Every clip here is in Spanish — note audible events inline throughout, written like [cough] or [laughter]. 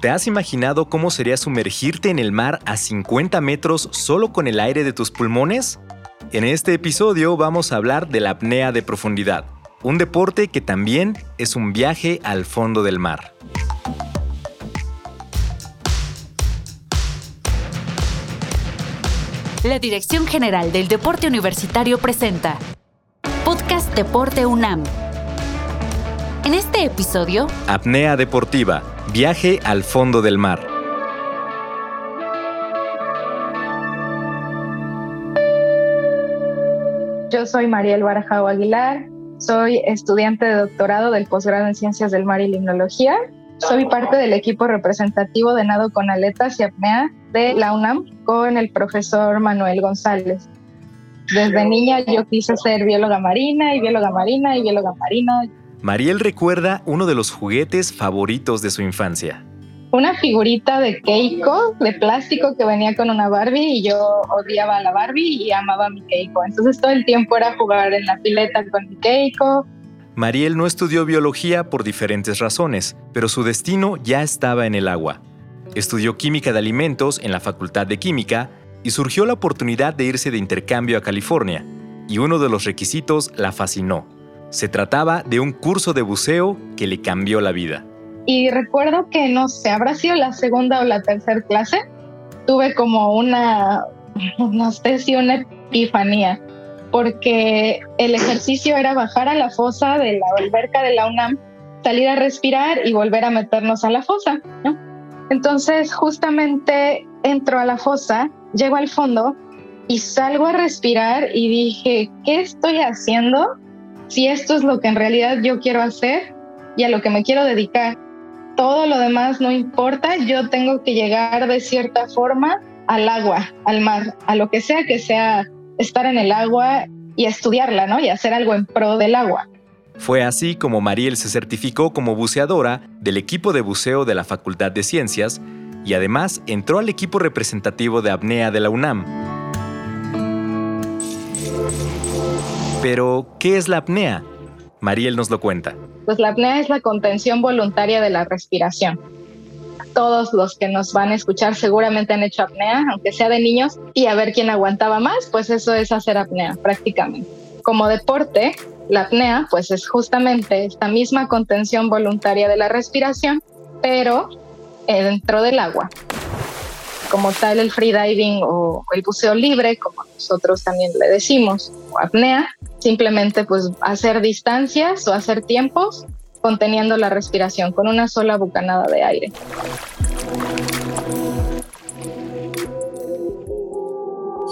¿Te has imaginado cómo sería sumergirte en el mar a 50 metros solo con el aire de tus pulmones? En este episodio vamos a hablar de la apnea de profundidad, un deporte que también es un viaje al fondo del mar. La Dirección General del Deporte Universitario presenta Podcast Deporte UNAM. En este episodio, Apnea deportiva, viaje al fondo del mar. Yo soy Mariel Barajao Aguilar, soy estudiante de doctorado del posgrado en Ciencias del Mar y Limnología soy parte del equipo representativo de nado con aletas y apnea de la UNAM con el profesor Manuel González. Desde niña yo quise ser bióloga marina y bióloga marina y bióloga marina. Mariel recuerda uno de los juguetes favoritos de su infancia. Una figurita de Keiko de plástico que venía con una Barbie y yo odiaba a la Barbie y amaba a mi Keiko. Entonces todo el tiempo era jugar en la pileta con mi Keiko, Mariel no estudió biología por diferentes razones, pero su destino ya estaba en el agua. Estudió química de alimentos en la Facultad de Química y surgió la oportunidad de irse de intercambio a California, y uno de los requisitos la fascinó. Se trataba de un curso de buceo que le cambió la vida. Y recuerdo que, no sé, habrá sido la segunda o la tercera clase, tuve como una, [laughs] no sé si una epifanía porque el ejercicio era bajar a la fosa de la alberca de la UNAM, salir a respirar y volver a meternos a la fosa. Entonces, justamente entro a la fosa, llego al fondo y salgo a respirar y dije, ¿qué estoy haciendo? Si esto es lo que en realidad yo quiero hacer y a lo que me quiero dedicar. Todo lo demás no importa, yo tengo que llegar de cierta forma al agua, al mar, a lo que sea que sea estar en el agua y estudiarla, ¿no? Y hacer algo en pro del agua. Fue así como Mariel se certificó como buceadora del equipo de buceo de la Facultad de Ciencias y además entró al equipo representativo de apnea de la UNAM. Pero, ¿qué es la apnea? Mariel nos lo cuenta. Pues la apnea es la contención voluntaria de la respiración todos los que nos van a escuchar seguramente han hecho apnea, aunque sea de niños, y a ver quién aguantaba más, pues eso es hacer apnea prácticamente. Como deporte, la apnea pues es justamente esta misma contención voluntaria de la respiración, pero dentro del agua. Como tal el freediving o el buceo libre, como nosotros también le decimos, o apnea, simplemente pues hacer distancias o hacer tiempos conteniendo la respiración con una sola bucanada de aire.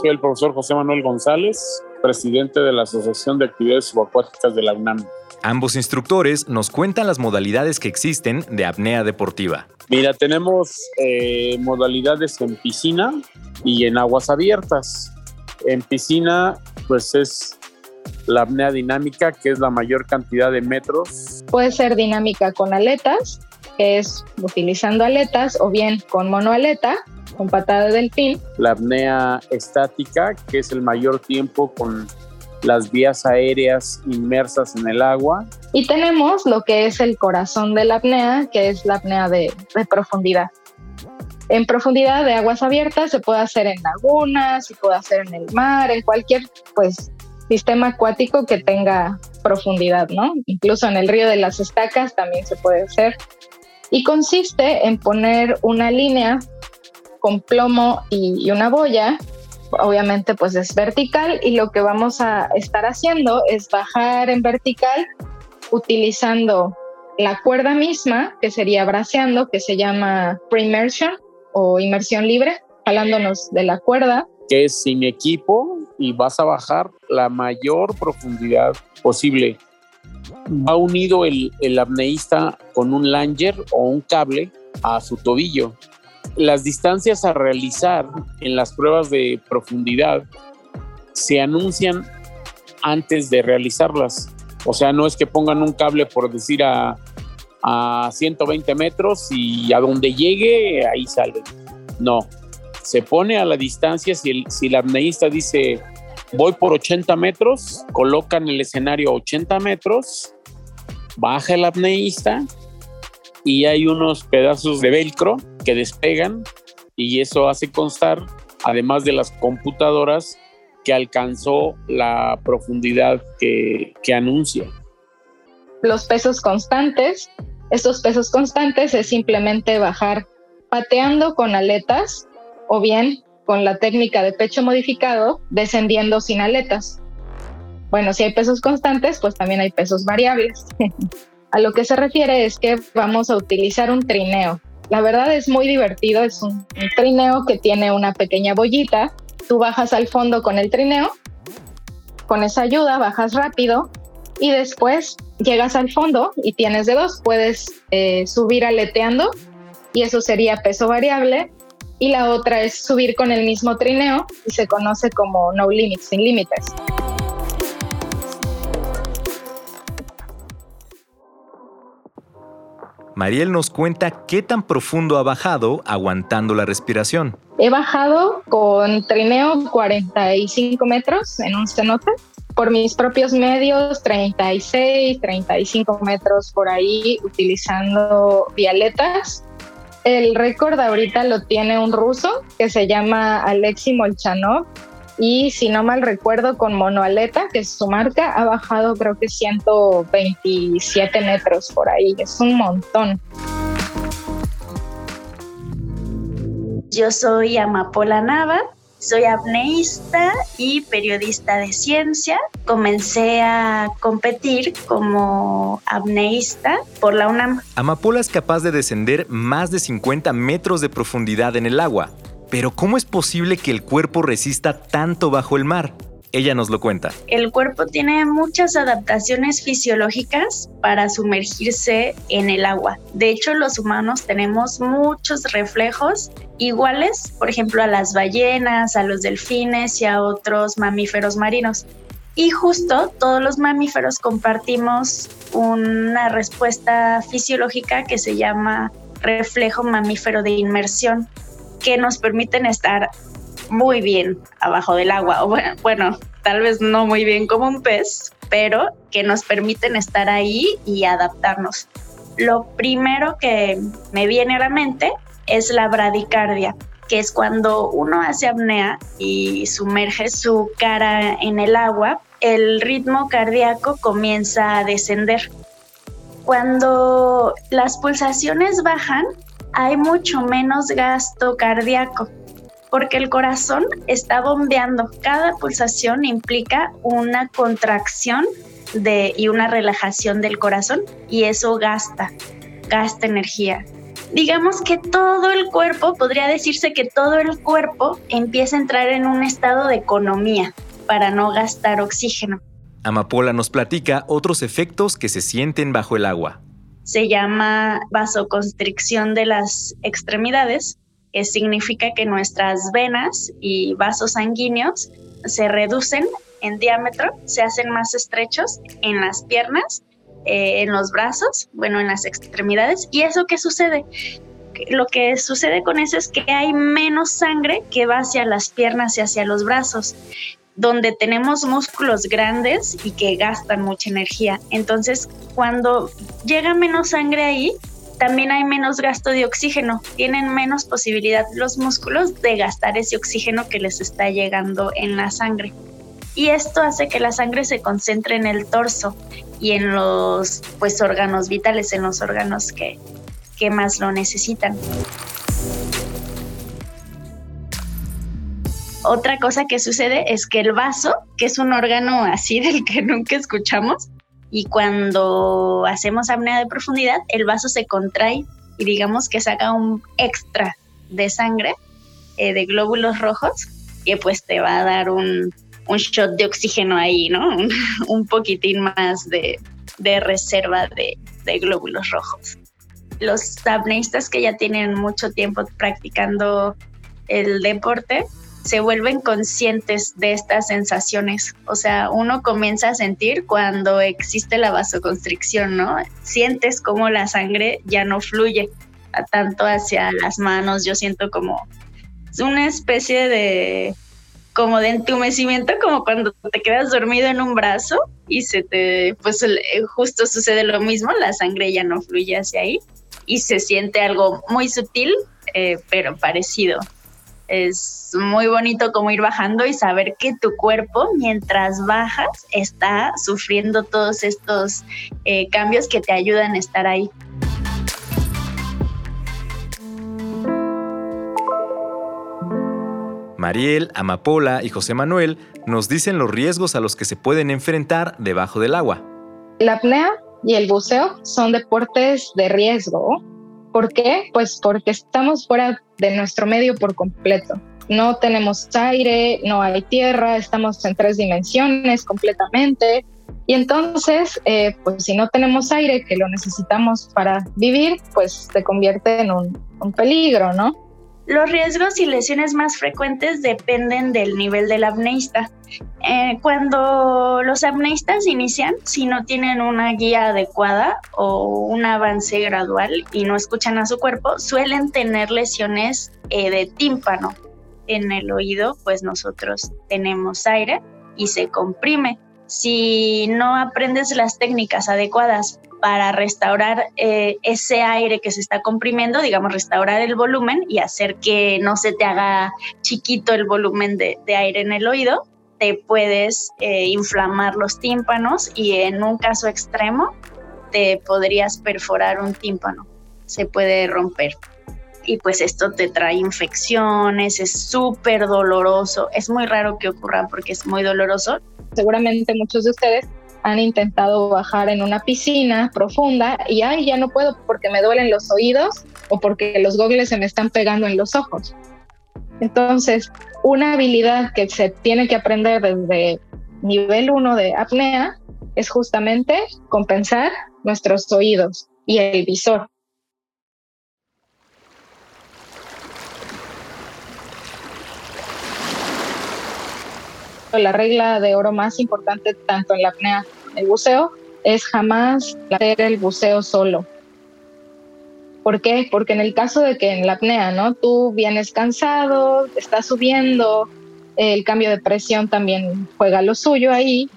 Soy el profesor José Manuel González, presidente de la Asociación de Actividades Subacuáticas de la UNAM. Ambos instructores nos cuentan las modalidades que existen de apnea deportiva. Mira, tenemos eh, modalidades en piscina y en aguas abiertas. En piscina, pues es la apnea dinámica, que es la mayor cantidad de metros. Puede ser dinámica con aletas, que es utilizando aletas, o bien con monoaleta, con patada de delfín. La apnea estática, que es el mayor tiempo con las vías aéreas inmersas en el agua. Y tenemos lo que es el corazón de la apnea, que es la apnea de, profundidad. En profundidad de aguas abiertas se puede hacer en lagunas, se puede hacer en el mar, en cualquier pues sistema acuático que tenga profundidad, ¿no? Incluso en el río de las estacas también se puede hacer. Y consiste en poner una línea con plomo y, una boya, obviamente pues es vertical y lo que vamos a estar haciendo es bajar en vertical utilizando la cuerda misma, que sería braceando, que se llama pre-immersion o inmersión libre, jalándonos de la cuerda. Que es sin equipo y vas a bajar la mayor profundidad posible. Va unido el, el apneísta con un langer o un cable a su tobillo. Las distancias a realizar en las pruebas de profundidad se anuncian antes de realizarlas. O sea, no es que pongan un cable por decir a, a 120 metros y a donde llegue, ahí sale. No, se pone a la distancia, si el, si el apneísta dice voy por 80 metros, colocan el escenario a 80 metros, baja el apneísta y hay unos pedazos de velcro que despegan y eso hace constar, además de las computadoras, que alcanzó la profundidad que, que anuncia. Los pesos constantes, estos pesos constantes es simplemente bajar pateando con aletas o bien con la técnica de pecho modificado, descendiendo sin aletas. Bueno, si hay pesos constantes, pues también hay pesos variables. [laughs] a lo que se refiere es que vamos a utilizar un trineo. La verdad es muy divertido, es un, un trineo que tiene una pequeña bollita Tú bajas al fondo con el trineo, con esa ayuda bajas rápido y después llegas al fondo y tienes de dos. Puedes eh, subir aleteando y eso sería peso variable. Y la otra es subir con el mismo trineo y se conoce como no limits, sin límites. Mariel nos cuenta qué tan profundo ha bajado aguantando la respiración. He bajado con trineo 45 metros en un cenote, por mis propios medios 36, 35 metros por ahí utilizando vialetas. El récord ahorita lo tiene un ruso que se llama Alexi Molchanov y si no mal recuerdo con Monoaleta, que es su marca, ha bajado creo que 127 metros por ahí, es un montón. Yo soy Amapola Nava, soy apneísta y periodista de ciencia. Comencé a competir como apneísta por la UNAM. Amapola es capaz de descender más de 50 metros de profundidad en el agua. Pero ¿cómo es posible que el cuerpo resista tanto bajo el mar? Ella nos lo cuenta. El cuerpo tiene muchas adaptaciones fisiológicas para sumergirse en el agua. De hecho, los humanos tenemos muchos reflejos iguales, por ejemplo, a las ballenas, a los delfines y a otros mamíferos marinos. Y justo todos los mamíferos compartimos una respuesta fisiológica que se llama reflejo mamífero de inmersión que nos permiten estar muy bien abajo del agua. O bueno, tal vez no muy bien como un pez, pero que nos permiten estar ahí y adaptarnos. Lo primero que me viene a la mente es la bradicardia, que es cuando uno hace apnea y sumerge su cara en el agua, el ritmo cardíaco comienza a descender. Cuando las pulsaciones bajan, hay mucho menos gasto cardíaco porque el corazón está bombeando. Cada pulsación implica una contracción de, y una relajación del corazón y eso gasta, gasta energía. Digamos que todo el cuerpo, podría decirse que todo el cuerpo empieza a entrar en un estado de economía para no gastar oxígeno. Amapola nos platica otros efectos que se sienten bajo el agua se llama vasoconstricción de las extremidades, que significa que nuestras venas y vasos sanguíneos se reducen en diámetro, se hacen más estrechos en las piernas, eh, en los brazos, bueno, en las extremidades. ¿Y eso qué sucede? Lo que sucede con eso es que hay menos sangre que va hacia las piernas y hacia los brazos donde tenemos músculos grandes y que gastan mucha energía. Entonces, cuando llega menos sangre ahí, también hay menos gasto de oxígeno. Tienen menos posibilidad los músculos de gastar ese oxígeno que les está llegando en la sangre. Y esto hace que la sangre se concentre en el torso y en los pues órganos vitales, en los órganos que, que más lo necesitan. Otra cosa que sucede es que el vaso, que es un órgano así [laughs] del que nunca escuchamos, y cuando hacemos apnea de profundidad, el vaso se contrae y digamos que saca un extra de sangre, eh, de glóbulos rojos, que pues te va a dar un, shot de oxígeno ahí, ¿no? [laughs] Un, poquitín más de, reserva de, de glóbulos rojos. Los apneístas que ya tienen mucho tiempo practicando el deporte, se vuelven conscientes de estas sensaciones. O sea, uno comienza a sentir cuando existe la vasoconstricción, ¿no? Sientes como la sangre ya no fluye tanto hacia las manos. Yo siento como una especie de como de entumecimiento, como cuando te quedas dormido en un brazo y se te, pues justo sucede lo mismo, la sangre ya no fluye hacia ahí. y se siente algo muy sutil, eh, pero parecido. Es muy bonito como ir bajando y saber que tu cuerpo, mientras bajas, está sufriendo todos estos eh, cambios que te ayudan a estar ahí. Mariel, Amapola y José Manuel nos dicen los riesgos a los que se pueden enfrentar debajo del agua. La apnea y el buceo son deportes de riesgo. ¿Por qué? Pues porque estamos fuera de nuestro medio por completo. No tenemos aire, no hay tierra, estamos en tres dimensiones completamente. Y entonces, eh, pues si no tenemos aire, que lo necesitamos para vivir, pues se convierte en un, un peligro, ¿no? Los riesgos y lesiones más frecuentes dependen del nivel del apneísta. Eh, cuando los apneístas inician, si no tienen una guía adecuada o un avance gradual y no escuchan a su cuerpo, suelen tener lesiones eh, de tímpano. En el oído, pues nosotros tenemos aire y se comprime. Si no aprendes las técnicas adecuadas para restaurar eh, ese aire que se está comprimiendo, digamos, restaurar el volumen y hacer que no se te haga chiquito el volumen de, aire en el oído, te puedes eh, inflamar los tímpanos y en un caso extremo te podrías perforar un tímpano, se puede romper. Y pues esto te trae infecciones, es súper doloroso, es muy raro que ocurra porque es muy doloroso. Seguramente muchos de ustedes han intentado bajar en una piscina profunda y ay, ya no puedo porque me duelen los oídos o porque los gogles se me están pegando en los ojos. Entonces, una habilidad que se tiene que aprender desde nivel 1 de apnea es justamente compensar nuestros oídos y el visor. La regla de oro más importante tanto en la apnea el buceo es jamás hacer el buceo solo. ¿Por qué? Porque en el caso de que en la apnea, ¿no? Tú vienes cansado, estás subiendo, el cambio de presión también juega lo suyo ahí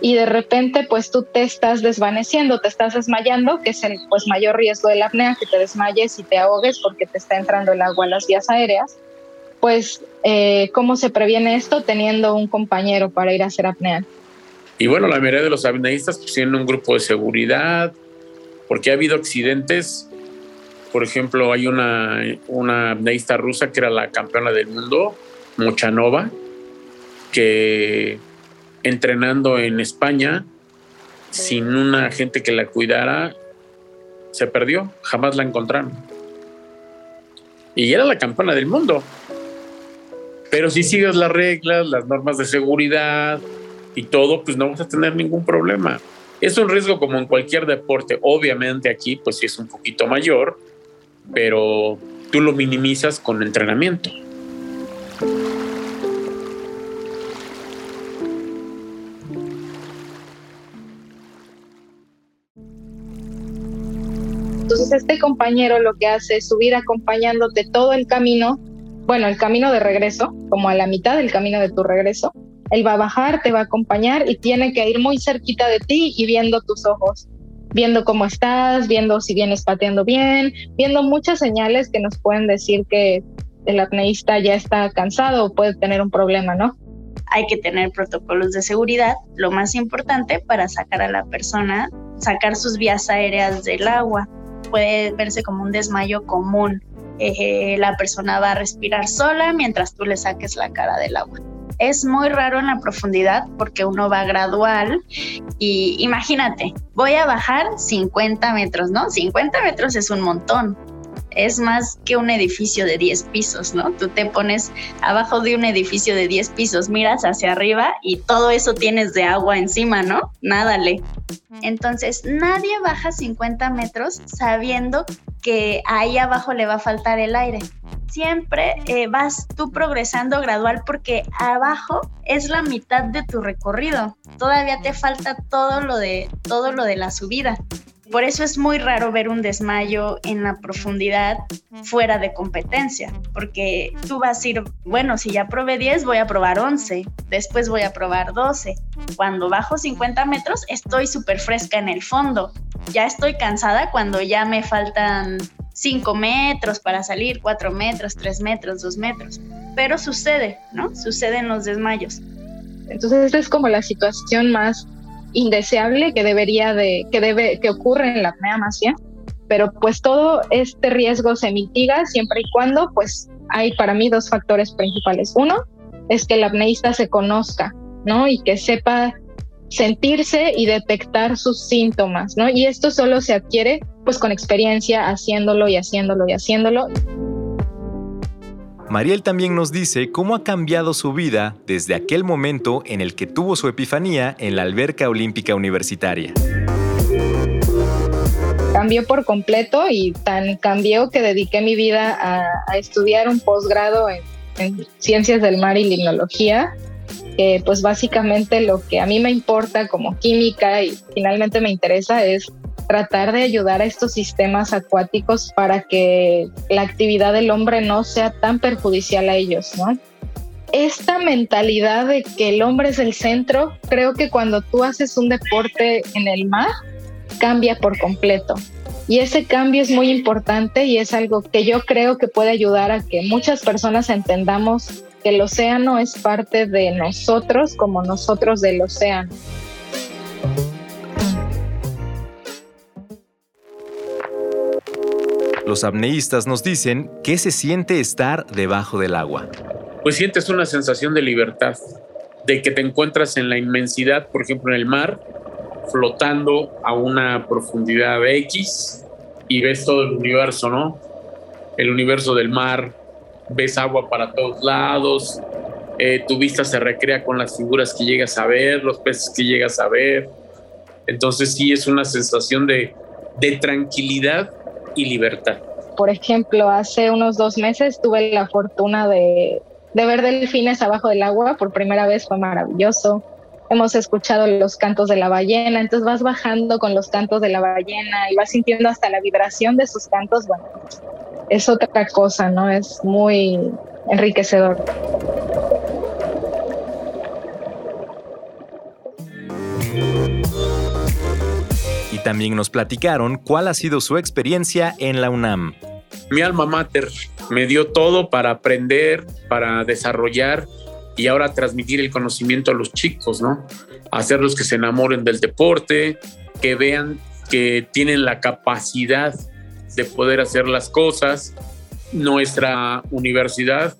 y de repente pues tú te estás desvaneciendo, te estás desmayando, que es el pues mayor riesgo de la apnea, que te desmayes y te ahogues porque te está entrando el agua a las vías aéreas. Pues, eh, ¿cómo se previene esto? Teniendo un compañero para ir a hacer apnea. Y bueno, la mayoría de los apneístas pues, tienen un grupo de seguridad, porque ha habido accidentes. Por ejemplo, hay una, una rusa que era la campeona del mundo, Mochanova, que entrenando en España, sin una gente que la cuidara, se perdió, jamás la encontraron. Y era la campeona del mundo. Pero si sigues las reglas, las normas de seguridad, y todo, pues no vas a tener ningún problema. Es un riesgo como en cualquier deporte. Obviamente aquí pues sí es un poquito mayor, pero tú lo minimizas con entrenamiento. Entonces este compañero lo que hace es subir acompañándote todo el camino, bueno, el camino de regreso, como a la mitad del camino de tu regreso, él va a bajar, te va a acompañar y tiene que ir muy cerquita de ti y viendo tus ojos, viendo cómo estás, viendo si vienes pateando bien, viendo muchas señales que nos pueden decir que el apneísta ya está cansado o puede tener un problema, ¿no? Hay que tener protocolos de seguridad, lo más importante para sacar a la persona, sacar sus vías aéreas del agua. Puede verse como un desmayo común. Eh, la persona va a respirar sola mientras tú le saques la cara del agua es muy raro en la profundidad porque uno va gradual y imagínate, voy a bajar 50 metros, ¿no? 50 metros es un montón. Es más que un edificio de 10 pisos, ¿no? Tú te pones abajo de un edificio de 10 pisos, miras hacia arriba y todo eso tienes de agua encima, ¿no? Nádale. Entonces, nadie baja 50 metros sabiendo que ahí abajo le va a faltar el aire siempre eh, vas tú progresando gradual porque abajo es la mitad de tu recorrido. Todavía te falta todo lo de todo lo de la subida. Por eso es muy raro ver un desmayo en la profundidad fuera de competencia, porque tú vas a ir, bueno, si ya probé 10, voy a probar 11, después voy a probar 12. Cuando bajo 50 metros, estoy súper fresca en el fondo ya estoy cansada cuando ya me faltan 5 metros para salir, 4 metros, 3 metros, 2 metros. Pero sucede, ¿no? Suceden los desmayos. Entonces, esta es como la situación más indeseable que debería de, que debe, que ocurre en la apnea más bien. Pero pues todo este riesgo se mitiga siempre y cuando pues hay para mí dos factores principales. Uno es que el apneísta se conozca, ¿no? Y que sepa sentirse y detectar sus síntomas, ¿no? Y esto solo se adquiere pues con experiencia haciéndolo y haciéndolo y haciéndolo. Mariel también nos dice cómo ha cambiado su vida desde aquel momento en el que tuvo su epifanía en la alberca olímpica universitaria. Cambió por completo y tan cambió que dediqué mi vida a, estudiar un posgrado en, en ciencias del mar y limnología que pues básicamente lo que a mí me importa como química y finalmente me interesa es tratar de ayudar a estos sistemas acuáticos para que la actividad del hombre no sea tan perjudicial a ellos, ¿no? Esta mentalidad de que el hombre es el centro, creo que cuando tú haces un deporte en el mar, cambia por completo. Y ese cambio es muy importante y es algo que yo creo que puede ayudar a que muchas personas entendamos que el océano es parte de nosotros como nosotros del océano. Los apneístas nos dicen qué se siente estar debajo del agua. Pues sientes una sensación de libertad, de que te encuentras en la inmensidad, por ejemplo en el mar, flotando a una profundidad X y ves todo el universo, ¿no? El universo del mar, ves agua para todos lados, eh, tu vista se recrea con las figuras que llegas a ver, los peces que llegas a ver. Entonces sí es una sensación de, de tranquilidad y libertad. Por ejemplo, hace unos dos meses tuve la fortuna de, de ver delfines abajo del agua, por primera vez fue maravilloso. Hemos escuchado los cantos de la ballena, entonces vas bajando con los cantos de la ballena y vas sintiendo hasta la vibración de sus cantos. Es otra cosa, ¿no? Es muy enriquecedor. Y también nos platicaron cuál ha sido su experiencia en la UNAM. Mi alma mater me dio todo para aprender, para desarrollar y ahora transmitir el conocimiento a los chicos, ¿no? Hacerlos que se enamoren del deporte, que vean que tienen la capacidad de poder hacer las cosas. Nuestra universidad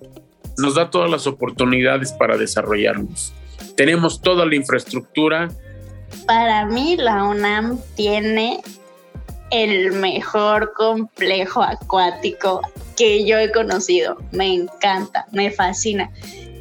nos da todas las oportunidades para desarrollarnos. Tenemos toda la infraestructura. Para mí la UNAM tiene el mejor complejo acuático que yo he conocido. Me encanta, me fascina.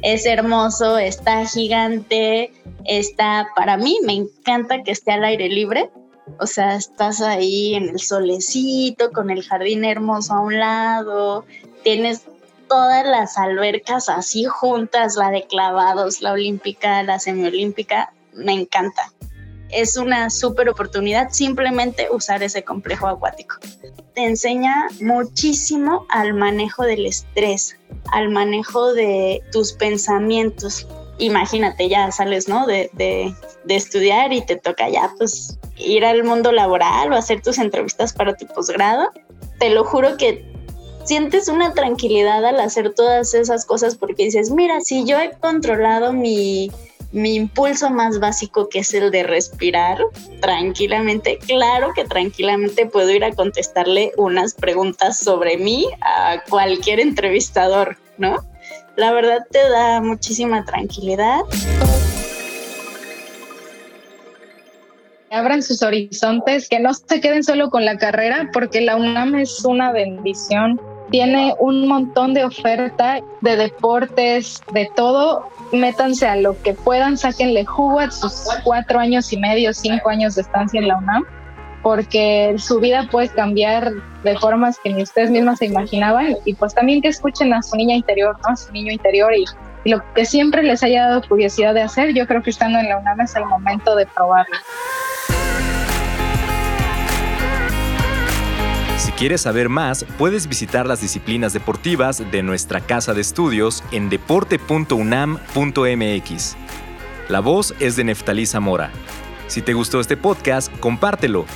Es hermoso, está gigante, está, para mí me encanta que esté al aire libre o sea, estás ahí en el solecito, con el jardín hermoso a un lado, tienes todas las albercas así juntas, la de clavados, la olímpica, la semiolímpica, me encanta. Es una súper oportunidad simplemente usar ese complejo acuático. Te enseña muchísimo al manejo del estrés, al manejo de tus pensamientos. Imagínate, ya sales, ¿no? De, de, de estudiar y te toca ya, pues, ir al mundo laboral o hacer tus entrevistas para tu posgrado, te lo juro que sientes una tranquilidad al hacer todas esas cosas porque dices, mira, si yo he controlado mi, mi impulso más básico que es el de respirar tranquilamente, claro que tranquilamente puedo ir a contestarle unas preguntas sobre mí a cualquier entrevistador, ¿no? La verdad te da muchísima tranquilidad. abran sus horizontes, que no se queden solo con la carrera, porque la UNAM es una bendición. Tiene un montón de oferta de deportes, de todo. Métanse a lo que puedan, sáquenle jugo a sus cuatro años y medio, cinco años de estancia en la UNAM, porque su vida puede cambiar de formas que ni ustedes mismas se imaginaban. Y pues también que escuchen a su niña interior, ¿no? A su niño interior y lo que siempre les haya dado curiosidad de hacer, yo creo que estando en la UNAM es el momento de probarlo. Si quieres saber más, puedes visitar las disciplinas deportivas de nuestra casa de estudios en deporte.unam.mx. La voz es de Neftalí Zamora. Si te gustó este podcast, compártelo.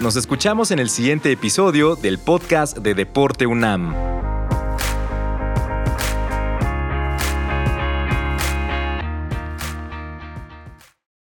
Nos escuchamos en el siguiente episodio del podcast de Deporte UNAM.